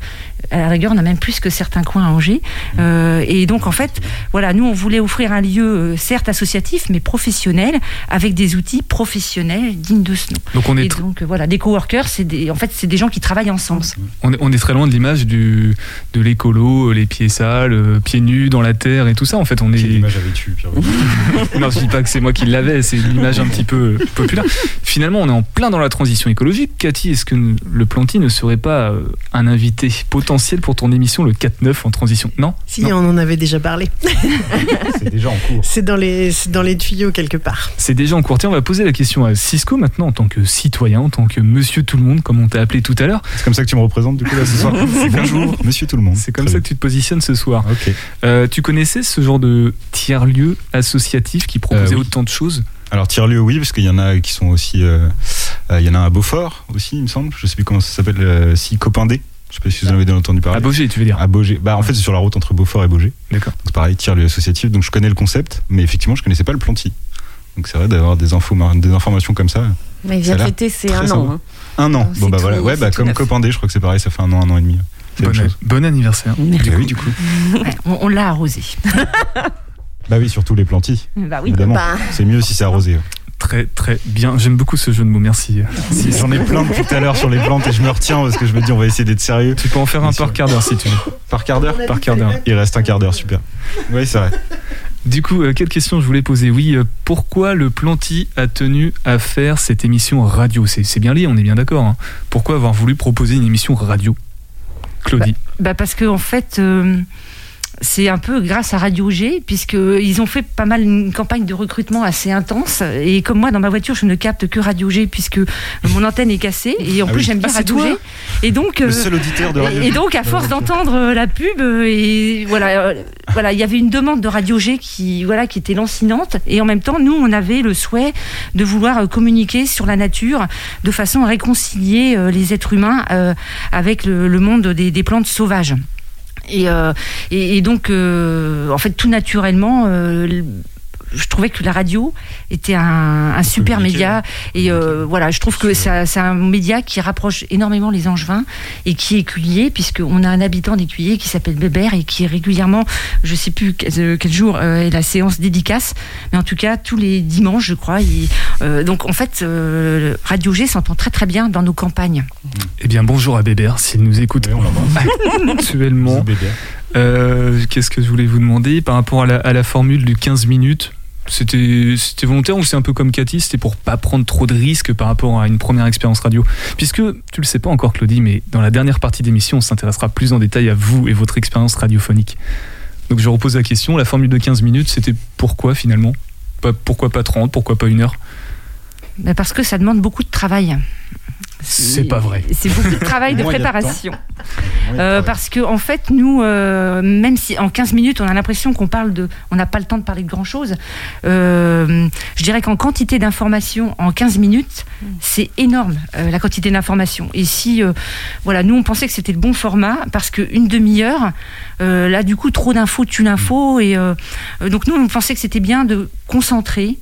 à la rigueur on a même plus que certains coins à Angers. Euh, et donc en fait, voilà, nous on voulait offrir un lieu euh, certes associatif mais professionnel avec des outils professionnels dignes de ce nom. Donc on est, Et donc euh, voilà, des coworkers, c'est des, en fait c'est des gens qui travaillent ensemble. on est, on est très loin de l'image du, de l'écolo, les pieds sales, pieds nus dans la terre et tout ça. En fait, on est. Quelle image avais-tu, Pierre non, je dis pas que c'est moi qui l'avais, c'est une image un petit peu populaire. Finalement, on est en plein dans la transition écologique. Cathy, est-ce que le Planty ne serait pas un invité potentiel pour ton émission le 4-9 en transition Non Si, Non. on en avait déjà parlé. C'est déjà en cours. C'est dans les, c'est dans les tuyaux quelque part. C'est déjà en cours. Tiens, on va poser la question à Cisco maintenant en tant que citoyen, en tant que monsieur tout le monde, comme on t'a appelé tout à l'heure. C'est comme ça que tu me représentes du coup là ce soir. Bonjour, monsieur tout le monde. C'est comme Très ça que tu te positionnes ce soir. bien. Ok. Euh, tu connaissais ce genre de tiers-lieu associatif qui proposait Euh, oui. autant de choses? Alors tiers-lieu, oui, parce qu'il y en a qui sont aussi. euh, euh, il y en a un à Beaufort aussi, il me semble. Je sais plus comment ça s'appelle. euh, si Copindé. Je sais pas si vous en avez déjà entendu parler. À Beaugé, tu veux dire À Beaugé. Bah en fait c'est sur la route entre Beaufort et Beaugé. D'accord. Donc pareil, tiers-lieu associatif. Donc je connais le concept, mais effectivement je connaissais pas le planty. Donc c'est vrai d'avoir des infos, des informations comme ça. Mais il vient fêter, c'est un an. hein. Un an. C'est Bon bah tout- voilà. Ouais bah comme neuf. Copindé, je crois que c'est pareil, ça fait un an, un an et demi. Bon, anniversaire. Merci. Bah oui du coup. Ouais, on on l'a arrosé. Bah oui, surtout les plantis. bah oui. Évidemment. Bah, C'est mieux si c'est arrosé. Très très bien. J'aime beaucoup ce jeu de mots. Merci. Si, J'en ai plein depuis tout à l'heure sur les plantes et je me retiens parce que je me dis on va essayer d'être sérieux. Tu peux en faire un par quart d'heure si tu veux. Par quart d'heure Par quart d'heure. Il reste un quart d'heure, super. Oui, c'est vrai. Du coup, euh, quelle question je voulais poser? Oui, euh, pourquoi le Planty a tenu à faire cette émission radio? C'est bien lié, on est bien d'accord. hein. Pourquoi avoir voulu proposer une émission radio? Claudie. Bah parce que en fait, euh, c'est un peu grâce à Radio G, puisqu'ils ont fait pas mal une campagne de recrutement assez intense. Et comme moi, dans ma voiture, je ne capte que Radio G, puisque mon antenne est cassée. Et en Ah plus, oui. j'aime bien Ah, Radio G. Et donc, Le euh, seul auditeur de Radio et, et donc, à force d'entendre euh, la pub, euh, et voilà, euh, voilà, il y avait une demande de Radio G qui, voilà, qui était lancinante. Et en même temps, nous, on avait le souhait de vouloir euh, communiquer sur la nature de façon à réconcilier euh, les êtres humains euh, avec le, monde des plantes sauvages. Et, euh, et, et donc, euh, en fait, tout naturellement, euh, je trouvais que la radio était un, un super média. Et euh, voilà, je trouve que c'est un média qui rapproche énormément les angevins et qui est écuyer, puisqu'on a un habitant d'écuyer qui s'appelle Bébert et qui est régulièrement, je sais plus quel, euh, quel jour euh, est la séance dédicace, mais en tout cas tous les dimanches, je crois. il- euh, donc en fait, euh, Radio G s'entend très très bien dans nos campagnes. Eh bien, bonjour à Bébert, s'il nous écoute Oui, actuellement. Euh, Qu'est-ce que je voulais vous demander par rapport à la, à la formule du 15 minutes? C'était volontaire ou c'est un peu comme Cathy, c'était pour pas prendre trop de risques par rapport à une première expérience radio? Puisque tu le sais pas encore Claudie, mais dans la dernière partie d'émission, on s'intéressera plus en détail à vous et votre expérience radiophonique. Donc je repose la question, la formule de 15 minutes, c'était pourquoi finalement? Pourquoi pas 30 Pourquoi pas une heure? Ben, parce que ça demande beaucoup de travail. C'est pas vrai. C'est beaucoup de travail de préparation. Euh, parce que en fait, nous, euh, même si en 15 minutes, on a l'impression qu'on parle de, on n'a pas le temps de parler de grand chose. euh, je dirais qu'en quantité d'informations, en 15 minutes, c'est énorme euh, la quantité d'informations. Et si, euh, voilà, nous on pensait que c'était le bon format parce qu'une demi-heure, euh, là du coup, trop d'infos tue l'info et donc nous on pensait que c'était bien de concentrer.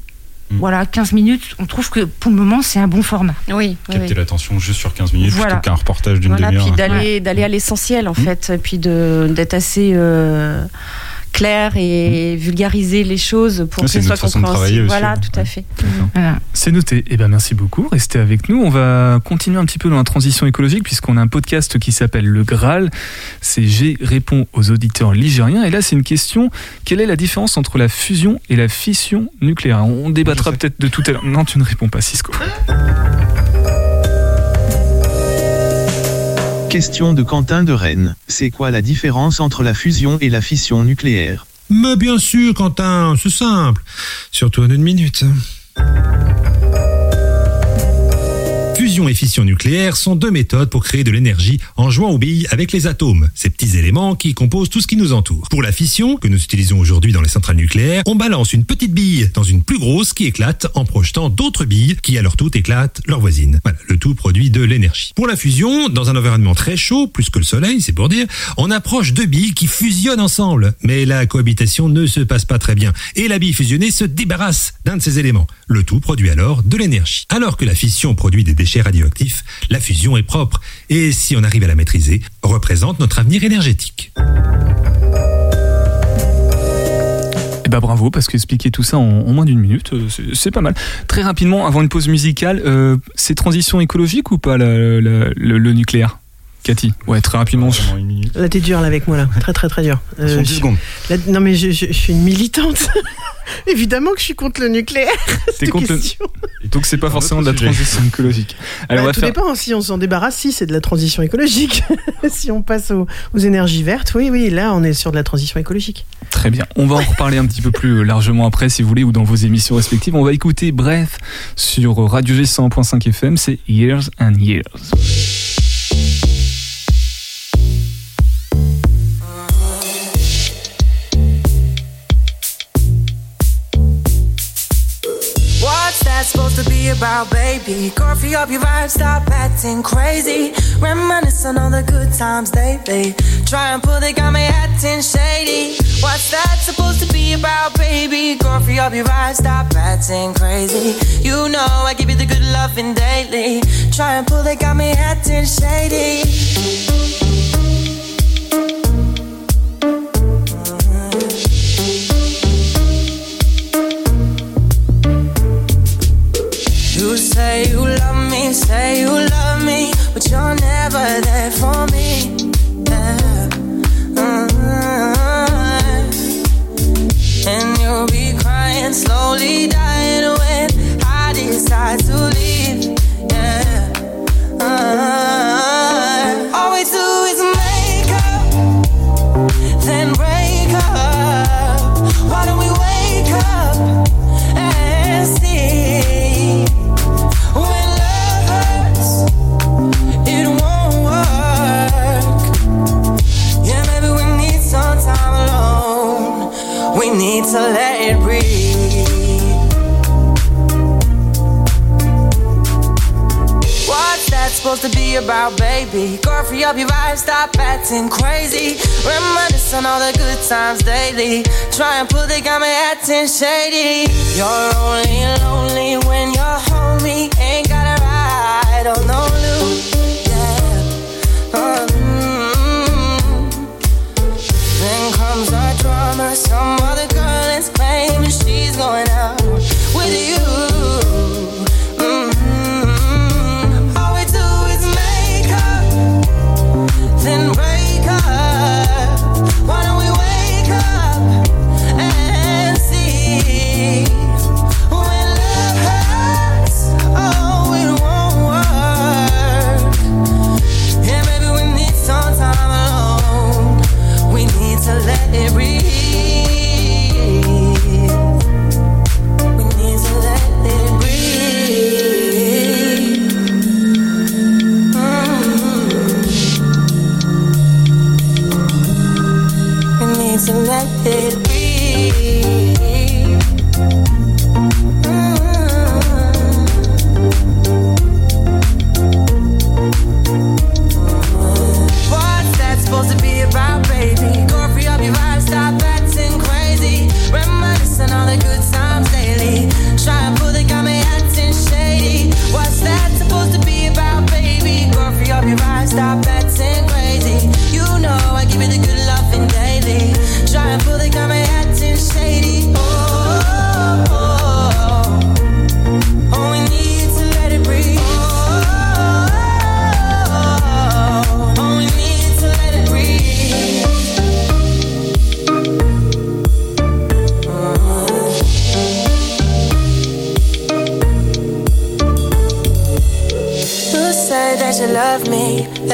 Mm. Voilà, 15 minutes, on trouve que pour le moment c'est un bon format. Oui, oui, Capter oui. l'attention juste sur 15 minutes Voilà. plutôt qu'un reportage d'une Voilà, demi-heure. puis d'aller d'aller à l'essentiel en fait, et puis de d'être assez euh, clair et vulgariser les choses pour Ouais, que c'est ce soit compréhensible. aussi, Voilà, ouais. tout à fait. Voilà. C'est noté. Eh ben merci beaucoup. Restez avec nous. On va continuer un petit peu dans la transition écologique puisqu'on a un podcast qui s'appelle Le Graal. C'est G répond aux auditeurs ligériens. Et là, c'est une question. Quelle est la différence entre la fusion et la fission nucléaire? On débattra peut-être de tout à l'heure. Non, tu ne réponds pas, Cisco. Question de Quentin de Rennes. C'est quoi la différence entre la fusion et la fission nucléaire? Mais bien sûr, Quentin, c'est simple. Surtout en une minute. Fusion et fission nucléaire sont deux méthodes pour créer de l'énergie en jouant aux billes avec les atomes, ces petits éléments qui composent tout ce qui nous entoure. Pour la fission, que nous utilisons aujourd'hui dans les centrales nucléaires, on balance une petite bille dans une plus grosse qui éclate en projetant d'autres billes qui à leur tour éclatent leur voisine. Voilà, le tout produit de l'énergie. Pour la fusion, dans un environnement très chaud, plus que le soleil, c'est pour dire, on approche deux billes qui fusionnent ensemble. Mais la cohabitation ne se passe pas très bien et la bille fusionnée se débarrasse d'un de ces éléments. Le tout produit alors de l'énergie. Alors que la fission produit des déchets radioactifs, la fusion est propre et si on arrive à la maîtriser, représente notre avenir énergétique. Eh ben bravo, parce qu'expliquer tout ça en, moins d'une minute, euh, c'est- pas mal. Très rapidement, avant une pause musicale, euh, c'est transition écologique ou pas le nucléaire? Cathy Ouais, très rapidement. Là, t'es dur là avec moi là, très très très dur. Euh, 10 je- secondes. là, non mais je, je- je suis une militante. Évidemment que je suis contre le nucléaire. T'es contre le- question. Donc c'est pas forcément de la sujet. transition écologique. Alors, on Bah, va tout faire... dépend. Si on s'en débarrasse, si c'est de la transition écologique. si on passe aux, aux énergies vertes, oui, oui, là on est sur de la transition écologique. Très bien. On va en reparler un petit peu plus largement après, si vous voulez, ou dans vos émissions respectives. On va écouter Bref sur Radio G 100.5 FM. C'est Years and Years. About, baby? Girl, Coffee up your vibe, stop acting crazy. Reminisce on all the good times lately. Try and pull, they got me acting shady. What's that supposed to be about, baby? Girl, Coffee up your vibe, stop acting crazy. You know I give you the good loving daily. Try and pull, they got me acting shady. Crazy. Reminisce on all the good times daily. Try and pull, they got me acting shady. You're only lonely when you're homie. Ain't got a ride on no loop. Yeah. Mm. Then comes our drama. Some other girl is claiming she's going out with you.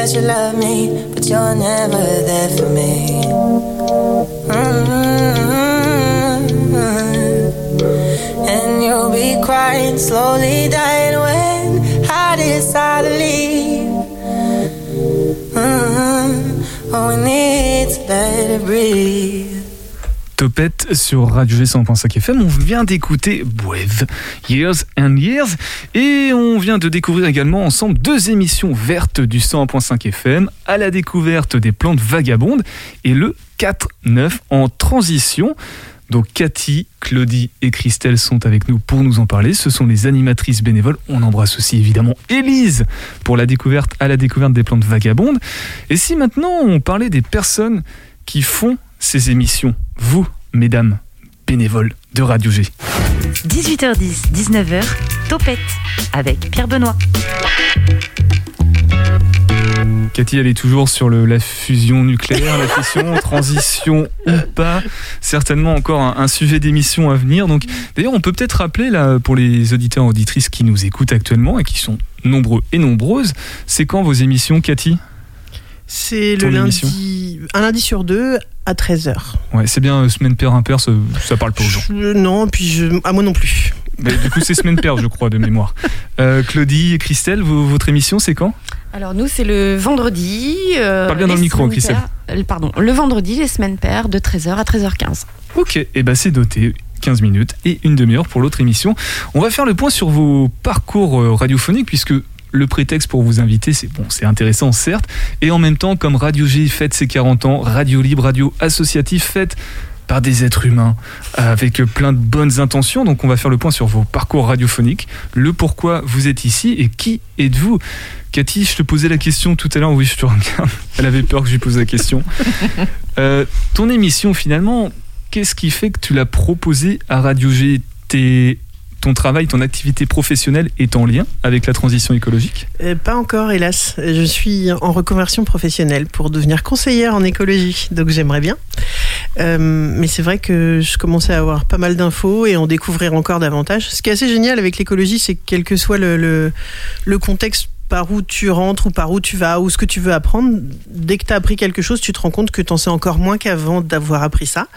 That you love me, but you're never there for me. Mm-hmm. And you'll be crying, slowly dying when I decide to leave. Mhm. Oh, we need to let it breathe. Sur Radio G 100.5 FM. On vient d'écouter Brave Years and Years et on vient de découvrir également ensemble deux émissions vertes du 100.5 FM à la découverte des plantes vagabondes et le 4-9 en transition. Donc Cathy, Claudie et Christelle sont avec nous pour nous en parler. Ce sont les animatrices bénévoles. On embrasse aussi évidemment Élise pour la découverte à la découverte des plantes vagabondes. Et si maintenant on parlait des personnes qui font ces émissions, vous, mesdames, bénévoles de Radio G. 18h10, 19h, Topette avec Pierre Benoît. Cathy, elle est toujours sur le- la fusion nucléaire, la fission, transition ou pas. Certainement encore un, un sujet d'émission à venir. Donc, d'ailleurs, on peut peut-être rappeler là pour les auditeurs et auditrices qui nous écoutent actuellement et qui sont nombreux et nombreuses, c'est quand vos émissions, Cathy? C'est le émission. lundi, un lundi sur deux à 13h. Ouais, c'est bien euh, semaine paire impair, ça, ça parle pas aux gens. non, puis je, à moi non plus. Mais du coup, c'est semaine paire, je crois, de mémoire. Euh, Claudie et Christelle, vo- votre émission, c'est quand? Alors nous, c'est le vendredi. euh, Parle bien dans les le micro, semaines Christelle. paires- euh, Pardon, le vendredi, les semaines paires de 13h à 13h15. Ok, et ben c'est doté. 15 minutes et une demi-heure pour l'autre émission. On va faire le point sur vos parcours euh, radiophoniques puisque le prétexte pour vous inviter, c'est bon, c'est intéressant certes, et en même temps, comme Radio G fête ses 40 ans, radio libre, radio associative faite par des êtres humains avec plein de bonnes intentions. Donc on va faire le point sur vos parcours radiophoniques, le pourquoi vous êtes ici et qui êtes-vous? Cathy, je te posais la question tout à l'heure, oui, je te regarde. Elle avait peur que je lui pose la question. Euh, ton émission, finalement, qu'est-ce qui fait que tu l'as proposée à Radio G Tes- Ton travail, ton activité professionnelle est en lien avec la transition écologique? Euh, pas encore, hélas. Je suis en reconversion professionnelle pour devenir conseillère en écologie, donc j'aimerais bien. Euh, mais c'est vrai que je commençais à avoir pas mal d'infos et en découvrir encore davantage. Ce qui est assez génial avec l'écologie, c'est que quel que soit le, le, le contexte par où tu rentres ou par où tu vas ou ce que tu veux apprendre, dès que tu as appris quelque chose, tu te rends compte que tu en sais encore moins qu'avant d'avoir appris ça.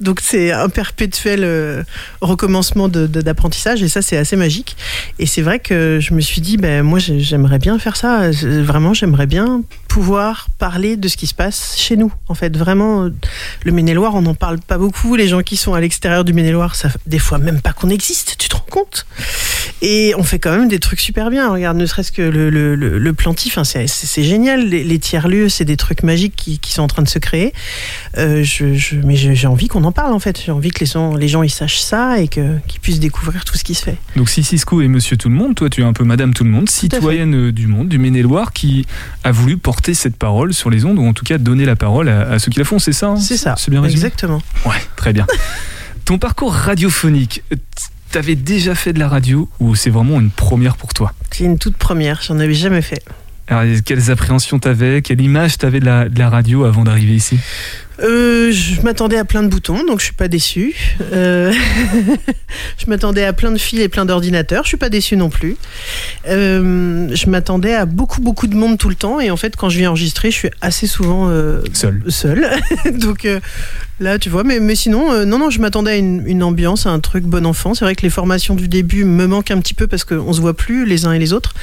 Donc c'est un perpétuel euh, recommencement d'apprentissage et ça c'est assez magique. Et c'est vrai que je me suis dit, ben, moi j'ai- j'aimerais bien faire ça. Vraiment, j'aimerais bien pouvoir parler de ce qui se passe chez nous. En fait, vraiment, euh, le Maine-et-Loire, on n'en parle pas beaucoup. Les gens qui sont à l'extérieur du Maine-et-Loire savent des fois même pas qu'on existe. Tu te rends compte? Et on fait quand même des trucs super bien. Regarde, ne serait-ce que le, le, le, le plantif, hein, c'est génial. Les, les tiers-lieux, c'est des trucs magiques qui, qui sont en train de se créer. Euh, je, je- mais j'ai envie qu'on en parle en fait. J'ai envie que les gens, les gens ils sachent ça et que- qu'ils puissent découvrir tout ce qui se fait. Donc si Cisco est Monsieur Tout le Monde, toi tu es un peu Madame Tout le Monde, citoyenne euh, du monde, du Maine-et-Loire, qui a voulu porter cette parole sur les ondes, ou en tout cas donner la parole à, à ceux qui la font, c'est ça hein C'est ça. C'est bien résumé Exactement. Ouais, très bien. Ton parcours radiophonique, t- t'avais déjà fait de la radio ou c'est vraiment une première pour toi C'est une toute première. J'en avais jamais fait. Alors, quelles appréhensions t'avais Quelle image t'avais de la, de la radio avant d'arriver ici? Euh, je m'attendais à plein de boutons, donc je suis pas déçu. Euh, je m'attendais à plein de fils et plein d'ordinateurs, je suis pas déçu non plus. Euh, je m'attendais à beaucoup beaucoup de monde tout le temps, et en fait, quand je viens enregistrer, je suis assez souvent euh, Seul. seul. donc euh, là, tu vois, mais, mais sinon, euh, non, non, je m'attendais à une, une ambiance, à un truc bon enfant. C'est vrai que les formations du début me manquent un petit peu parce qu'on se voit plus les uns et les autres,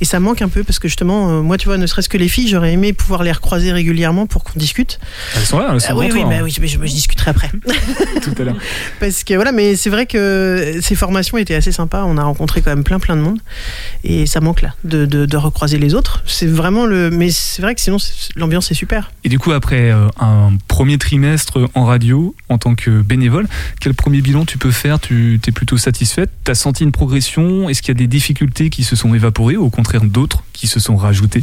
et ça manque un peu parce que justement, euh, moi, tu vois, ne serait-ce que les filles, j'aurais aimé pouvoir les recroiser régulièrement pour qu'on discute. Elles sont là, elles façon Ah oui, oui, toi, mais hein, oui, je, je- je discuterai après. tout à l'heure. Parce que voilà, mais c'est vrai que ces formations étaient assez sympas. On a rencontré quand même plein, plein de monde. Et ça manque là, de, de, de recroiser les autres. C'est vraiment le. Mais c'est vrai que sinon, l'ambiance est super. Et du coup, après euh, un premier trimestre en radio en tant que bénévole, quel premier bilan tu peux faire? Tu es plutôt satisfaite? Tu as senti une progression? Est-ce qu'il y a des difficultés qui se sont évaporées ou au contraire d'autres qui se sont rajoutées?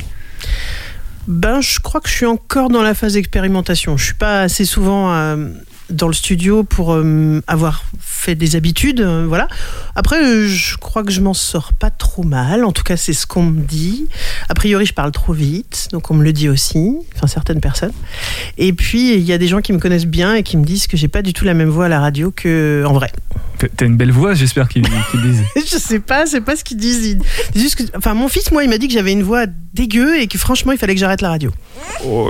Ben, je crois que je suis encore dans la phase d'expérimentation. Je suis pas assez souvent euh, dans le studio pour euh, avoir fait des habitudes, euh, voilà. Après, euh, je crois que je m'en sors pas trop mal. En tout cas, c'est ce qu'on me dit. A priori, je parle trop vite, donc on me le dit aussi, enfin certaines personnes. Et puis, il y a des gens qui me connaissent bien et qui me disent que j'ai pas du tout la même voix à la radio que en vrai. T'as- une belle voix, j'espère qu'ils disent. je sais pas, c'est pas ce qu'ils disent. Ils disent juste que- enfin, mon fils, moi, il m'a dit que j'avais une voix dégueu et que franchement, il fallait que j'arrête la radio. Oh,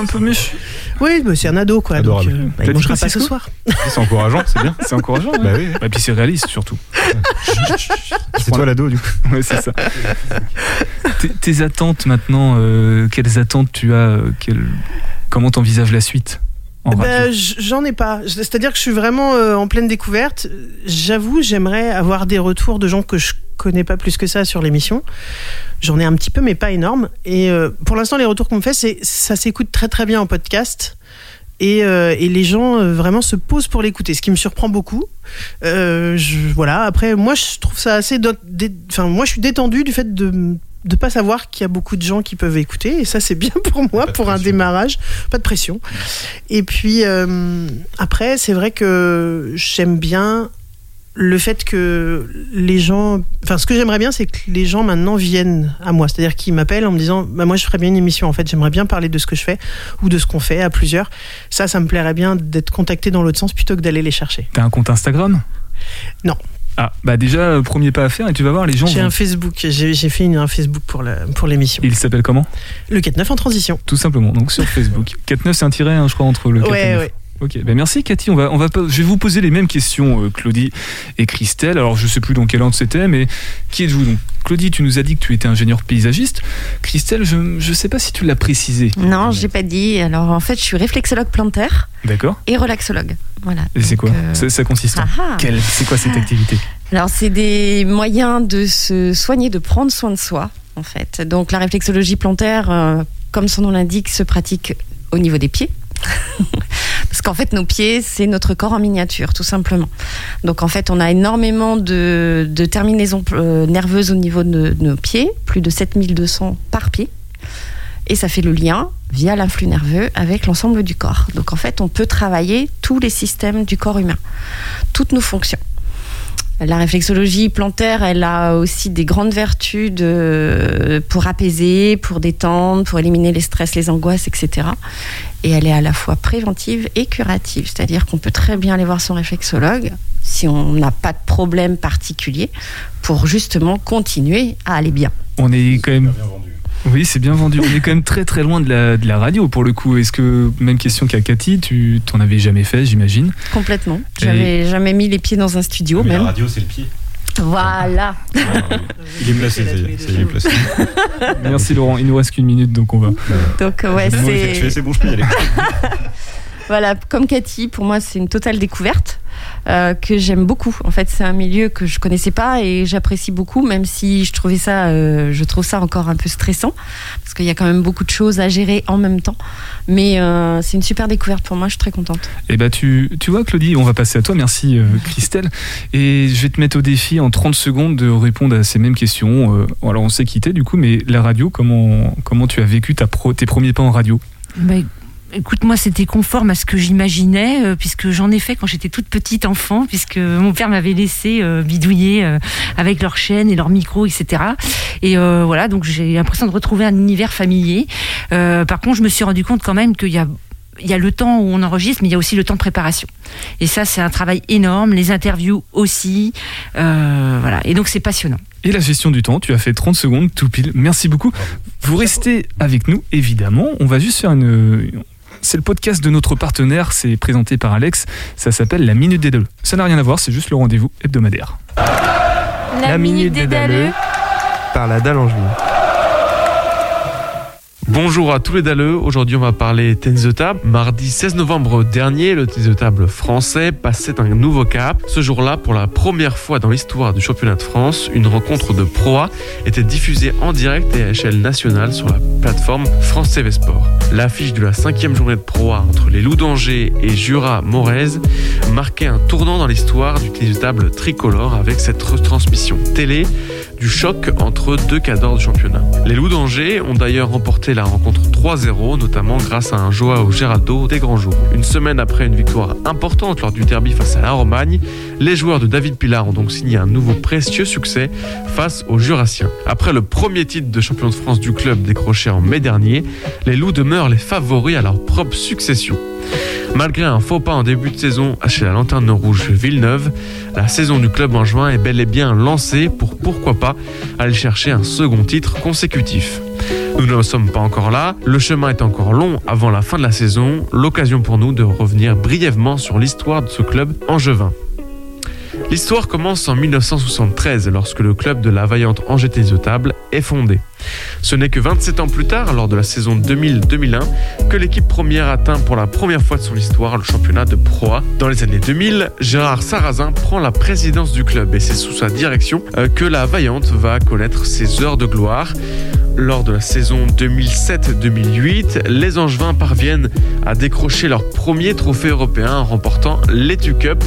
un peu méchant. Oui, mais c'est un ado, quoi. Donc, Adorable. euh, bah, T'as il dit mangera pas ce soir. C'est encourageant, c'est bien. C'est encourageant. Bah oui. Et puis c'est réaliste surtout. C'est toi l'ado, du coup. Ouais, c'est ça. tes, tes attentes maintenant, euh, quelles attentes tu as euh, quelles- Comment t'envisages la suite? J- J'en ai pas. C'est-à-dire que je suis vraiment euh, en pleine découverte. J'avoue, j'aimerais avoir des retours de gens que je connais pas plus que ça sur l'émission. J'en ai un petit peu, mais pas énorme. Et euh, pour l'instant, les retours qu'on me fait, c'est ça s'écoute très très bien en podcast. Et, euh, et les gens vraiment se posent pour l'écouter, ce qui me surprend beaucoup. Je- voilà. Après, moi, je trouve ça assez. Enfin, moi, je suis détendu du fait de de pas savoir qu'il y a beaucoup de gens qui peuvent écouter et ça c'est bien pour moi pour un démarrage. Pas de pression. Et puis euh, après c'est vrai que j'aime bien le fait que les gens enfin ce que j'aimerais bien c'est que les gens maintenant viennent à moi. C'est-à-dire qu'ils m'appellent en me disant bah moi je ferais bien une émission. En fait j'aimerais bien parler de ce que je fais ou de ce qu'on fait à plusieurs. Ça ça me plairait bien d'être contacté dans l'autre sens plutôt que d'aller les chercher. T'as un compte Instagram? Non. Ah, bah déjà, euh, premier pas à faire et tu vas voir, les gens. j'ai vont- un Facebook j'ai fait une, un Facebook pour le- pour l'émission Il s'appelle comment? Le 4-9 en transition Tout simplement, donc sur Facebook. 4-9, c'est un tiret, hein, je crois, entre le 4 et ouais le 9. ouais Ok, ben merci Cathy. On va, on va, je vais vous poser les mêmes questions, euh, Claudie et Christelle. Alors, je sais plus dans quel ordre c'était, mais qui êtes-vous donc? Claudie, tu nous as dit que tu étais ingénieur paysagiste. Christelle, je ne sais pas si tu l'as précisé. Non, j'ai pas dit. Alors en fait, je suis réflexologue plantaire D'accord et relaxologue. Voilà. Et c'est quoi? euh, ça, ça consiste en ah ah. C'est quoi cette activité? Alors, c'est des moyens de se soigner, de prendre soin de soi, en fait. Donc, la réflexologie plantaire, euh, comme son nom l'indique, se pratique au niveau des pieds. Parce qu'en fait, nos pieds, c'est notre corps en miniature, tout simplement. Donc, en fait, on a énormément de, terminaisons euh, nerveuses au niveau de, de nos pieds, plus de 7200 par pied. Et ça fait le lien via l'influx nerveux avec l'ensemble du corps. Donc, en fait, on peut travailler tous les systèmes du corps humain, toutes nos fonctions. La réflexologie plantaire, elle a aussi des grandes vertus pour apaiser, pour détendre, pour éliminer les stress, les angoisses, etc. Et elle est à la fois préventive et curative, c'est-à-dire qu'on peut très bien aller voir son réflexologue si on n'a pas de problème particulier pour justement continuer à aller bien. On est quand même. Oui, c'est bien vendu. On est quand même très très loin de la, de la radio pour le coup. Est-ce que, même question qu'à Cathy, tu t'en avais jamais fait, j'imagine? Complètement. Et- J'avais jamais mis les pieds dans un studio Mais la radio, c'est le pied. Voilà. Il est placé, ça y est, est, il est placé. Merci Laurent, il nous reste qu'une minute donc on va. Donc ouais, C'est c'est c'est bon, je peux y aller. Voilà, comme Cathy, pour moi, c'est une totale découverte euh, que j'aime beaucoup. En fait, c'est un milieu que je connaissais pas et j'apprécie beaucoup, même si je trouvais ça, euh, je trouve ça encore un peu stressant parce qu'il y a quand même beaucoup de choses à gérer en même temps. Mais euh, c'est une super découverte pour moi. Je suis très contente. Et bah tu, tu vois Claudie, on va passer à toi, merci euh, Christelle. Et je vais te mettre au défi en 30 secondes de répondre à ces mêmes questions. Euh, alors on s'est quitté du coup, mais la radio, comment, comment tu as vécu ta pro- tes premiers pas en radio? Bah, écoute, moi, c'était conforme à ce que j'imaginais, euh, puisque j'en ai fait quand j'étais toute petite enfant, puisque mon père m'avait laissé euh, bidouiller euh, avec leur chaîne et leur micro, etc. Et voilà, donc j'ai l'impression de retrouver un univers familier. Par contre, je me suis rendu compte quand même qu'il y a il y a le temps où on enregistre, mais il y a aussi le temps de préparation. Et ça, c'est un travail énorme. Les interviews aussi. Voilà. Et donc, c'est passionnant. Et la gestion du temps, tu as fait 30 secondes tout pile. Merci beaucoup. Vous restez avec nous, évidemment. On va juste faire une. C'est le podcast de notre partenaire, c'est présenté par Alex. Ça s'appelle La Minute des Daleux. Ça n'a rien à voir, c'est juste le rendez-vous hebdomadaire. La Minute des Daleux. Par la dalle angevine. Bonjour à tous les daleux, aujourd'hui on va parler tennis de table. Mardi 16 novembre dernier, le tennis de table français passait un nouveau cap. Ce jour-là, pour la première fois dans l'histoire du championnat de France, une rencontre de proa était diffusée en direct et à échelle nationale sur la plateforme France TV Sport. L'affiche de la cinquième journée de proa entre les Loups d'Angers et Jura Morez marquait un tournant dans l'histoire du tennis de table tricolore avec cette retransmission télé du choc entre deux cadors du championnat. Les Loups d'Angers ont d'ailleurs remporté la rencontre 3-0, notamment grâce à un Joao Geraldo des grands jours. Une semaine après une victoire importante lors du derby face à la Romagne, les joueurs de David Pilar ont donc signé un nouveau précieux succès face aux Jurassiens. Après le premier titre de champion de France du club décroché en mai dernier, les Loups demeurent les favoris à leur propre succession. Malgré un faux pas en début de saison chez la Lanterne Rouge Villeneuve, la saison du club en juin est bel et bien lancée pour pourquoi pas aller chercher un second titre consécutif. Nous ne sommes pas encore là, le chemin est encore long avant la fin de la saison, l'occasion pour nous de revenir brièvement sur l'histoire de ce club angevin. L'histoire commence en 1973 lorsque le club de la vaillante Angers Table est fondé. Ce n'est que 27 ans plus tard, lors de la saison 2000-2001, que l'équipe première atteint pour la première fois de son histoire le championnat de Pro A. Dans les années 2000, Gérard Sarrazin prend la présidence du club et c'est sous sa direction euh, que la Vaillante va connaître ses heures de gloire. Lors de la saison 2007-2008, les Angevins parviennent à décrocher leur premier trophée européen en remportant l'Etu Cup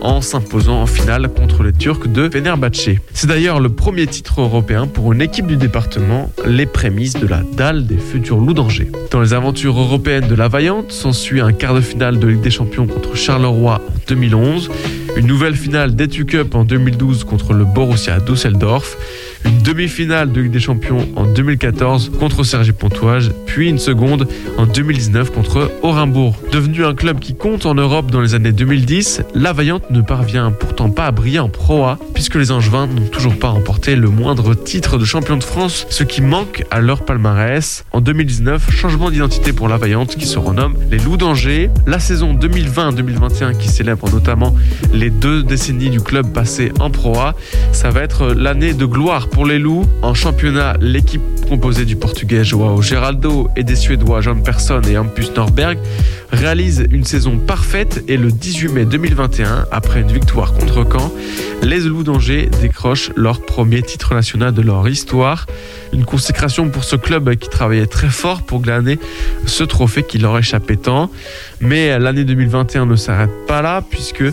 en s'imposant en finale contre les Turcs de Fenerbahçe. C'est d'ailleurs le premier titre européen pour une équipe du département, les prémices de la dalle des futurs loups d'Angers. Dans les aventures européennes de la Vaillante, s'ensuit un quart de finale de Ligue des Champions contre Charleroi en 2011, une nouvelle finale d'Etu Cup en 2012 contre le Borussia Düsseldorf, une demi-finale de Ligue des Champions en 2014 contre Sergi Pontoise, puis une seconde en 2019 contre Orimbourg. Devenu un club qui compte en Europe dans les années 2010, la Vaillante ne parvient pourtant pas à briller en Pro A, puisque les Angevins n'ont toujours pas remporté le moindre titre de champion de France, ce qui manque à leur palmarès. En 2019, changement d'identité pour la Vaillante qui se renomme les Loups d'Angers. La saison 2020-2021 qui célèbre notamment les deux décennies du club passé en Pro A, ça va être l'année de gloire pour les Loups. En championnat, l'équipe composée du portugais Joao Geraldo et des Suédois John Persson et Hampus Norberg réalise une saison parfaite et le 18 mai 2021, après une victoire contre Caen, les Loups d'Angers décrochent leur premier titre national de leur histoire. Une consécration pour ce club qui travaillait très fort pour glaner ce trophée qui leur échappait tant. Mais l'année 2021 ne s'arrête pas là, puisque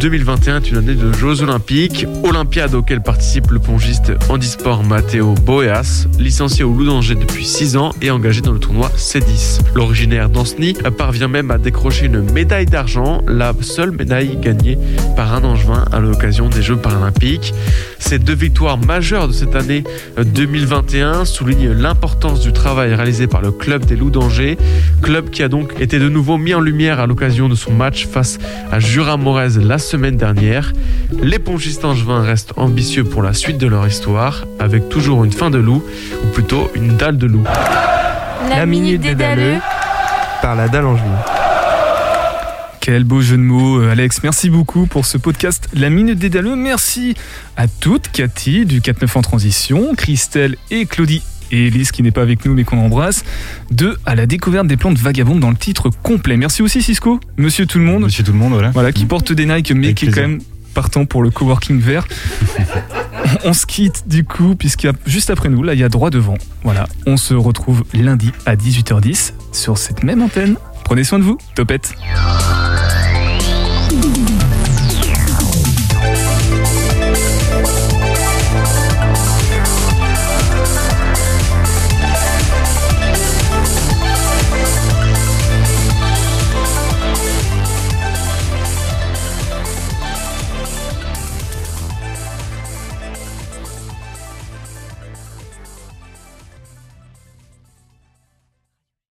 2021 est une année de Jeux Olympiques, Olympiade auquel participe le pongiste handisport Matteo Boeas, licencié au Loup d'Angers depuis 6 ans et engagé dans le tournoi C10. L'originaire d'Anceny parvient même à décrocher une médaille d'argent, la seule médaille gagnée par un Angevin à l'occasion des Jeux paralympiques. Ces deux victoires majeures de cette année 2021 soulignent l'importance du travail réalisé par le club des Loups d'Angers, club qui a donc été de nouveau mis en lumière à l'occasion de son match face à Jura Morez la semaine dernière. Les pongistes angevins restent ambitieux pour la suite de leur histoire, avec toujours une fin de loup, ou plutôt une dalle de loup. La, minute des dalleux par la dalle angevine. Quel beau jeu de mots, euh, Alex. Merci beaucoup pour ce podcast La Minute des Daleux. Merci à toutes, Cathy du 4-9 en transition, Christelle et Claudie et Elise qui n'est pas avec nous mais qu'on embrasse. De à la découverte des plantes vagabondes dans le titre complet. Merci aussi Cisco, Monsieur Tout le Monde. Monsieur Tout le Monde, voilà. Voilà, qui porte des Nike mais Avec qui est quand même partant pour le coworking vert. on se quitte du coup puisqu'il y a juste après nous, là il y a droit devant. Voilà, on se retrouve lundi à 18h10 sur cette même antenne. Prenez soin de vous, topette.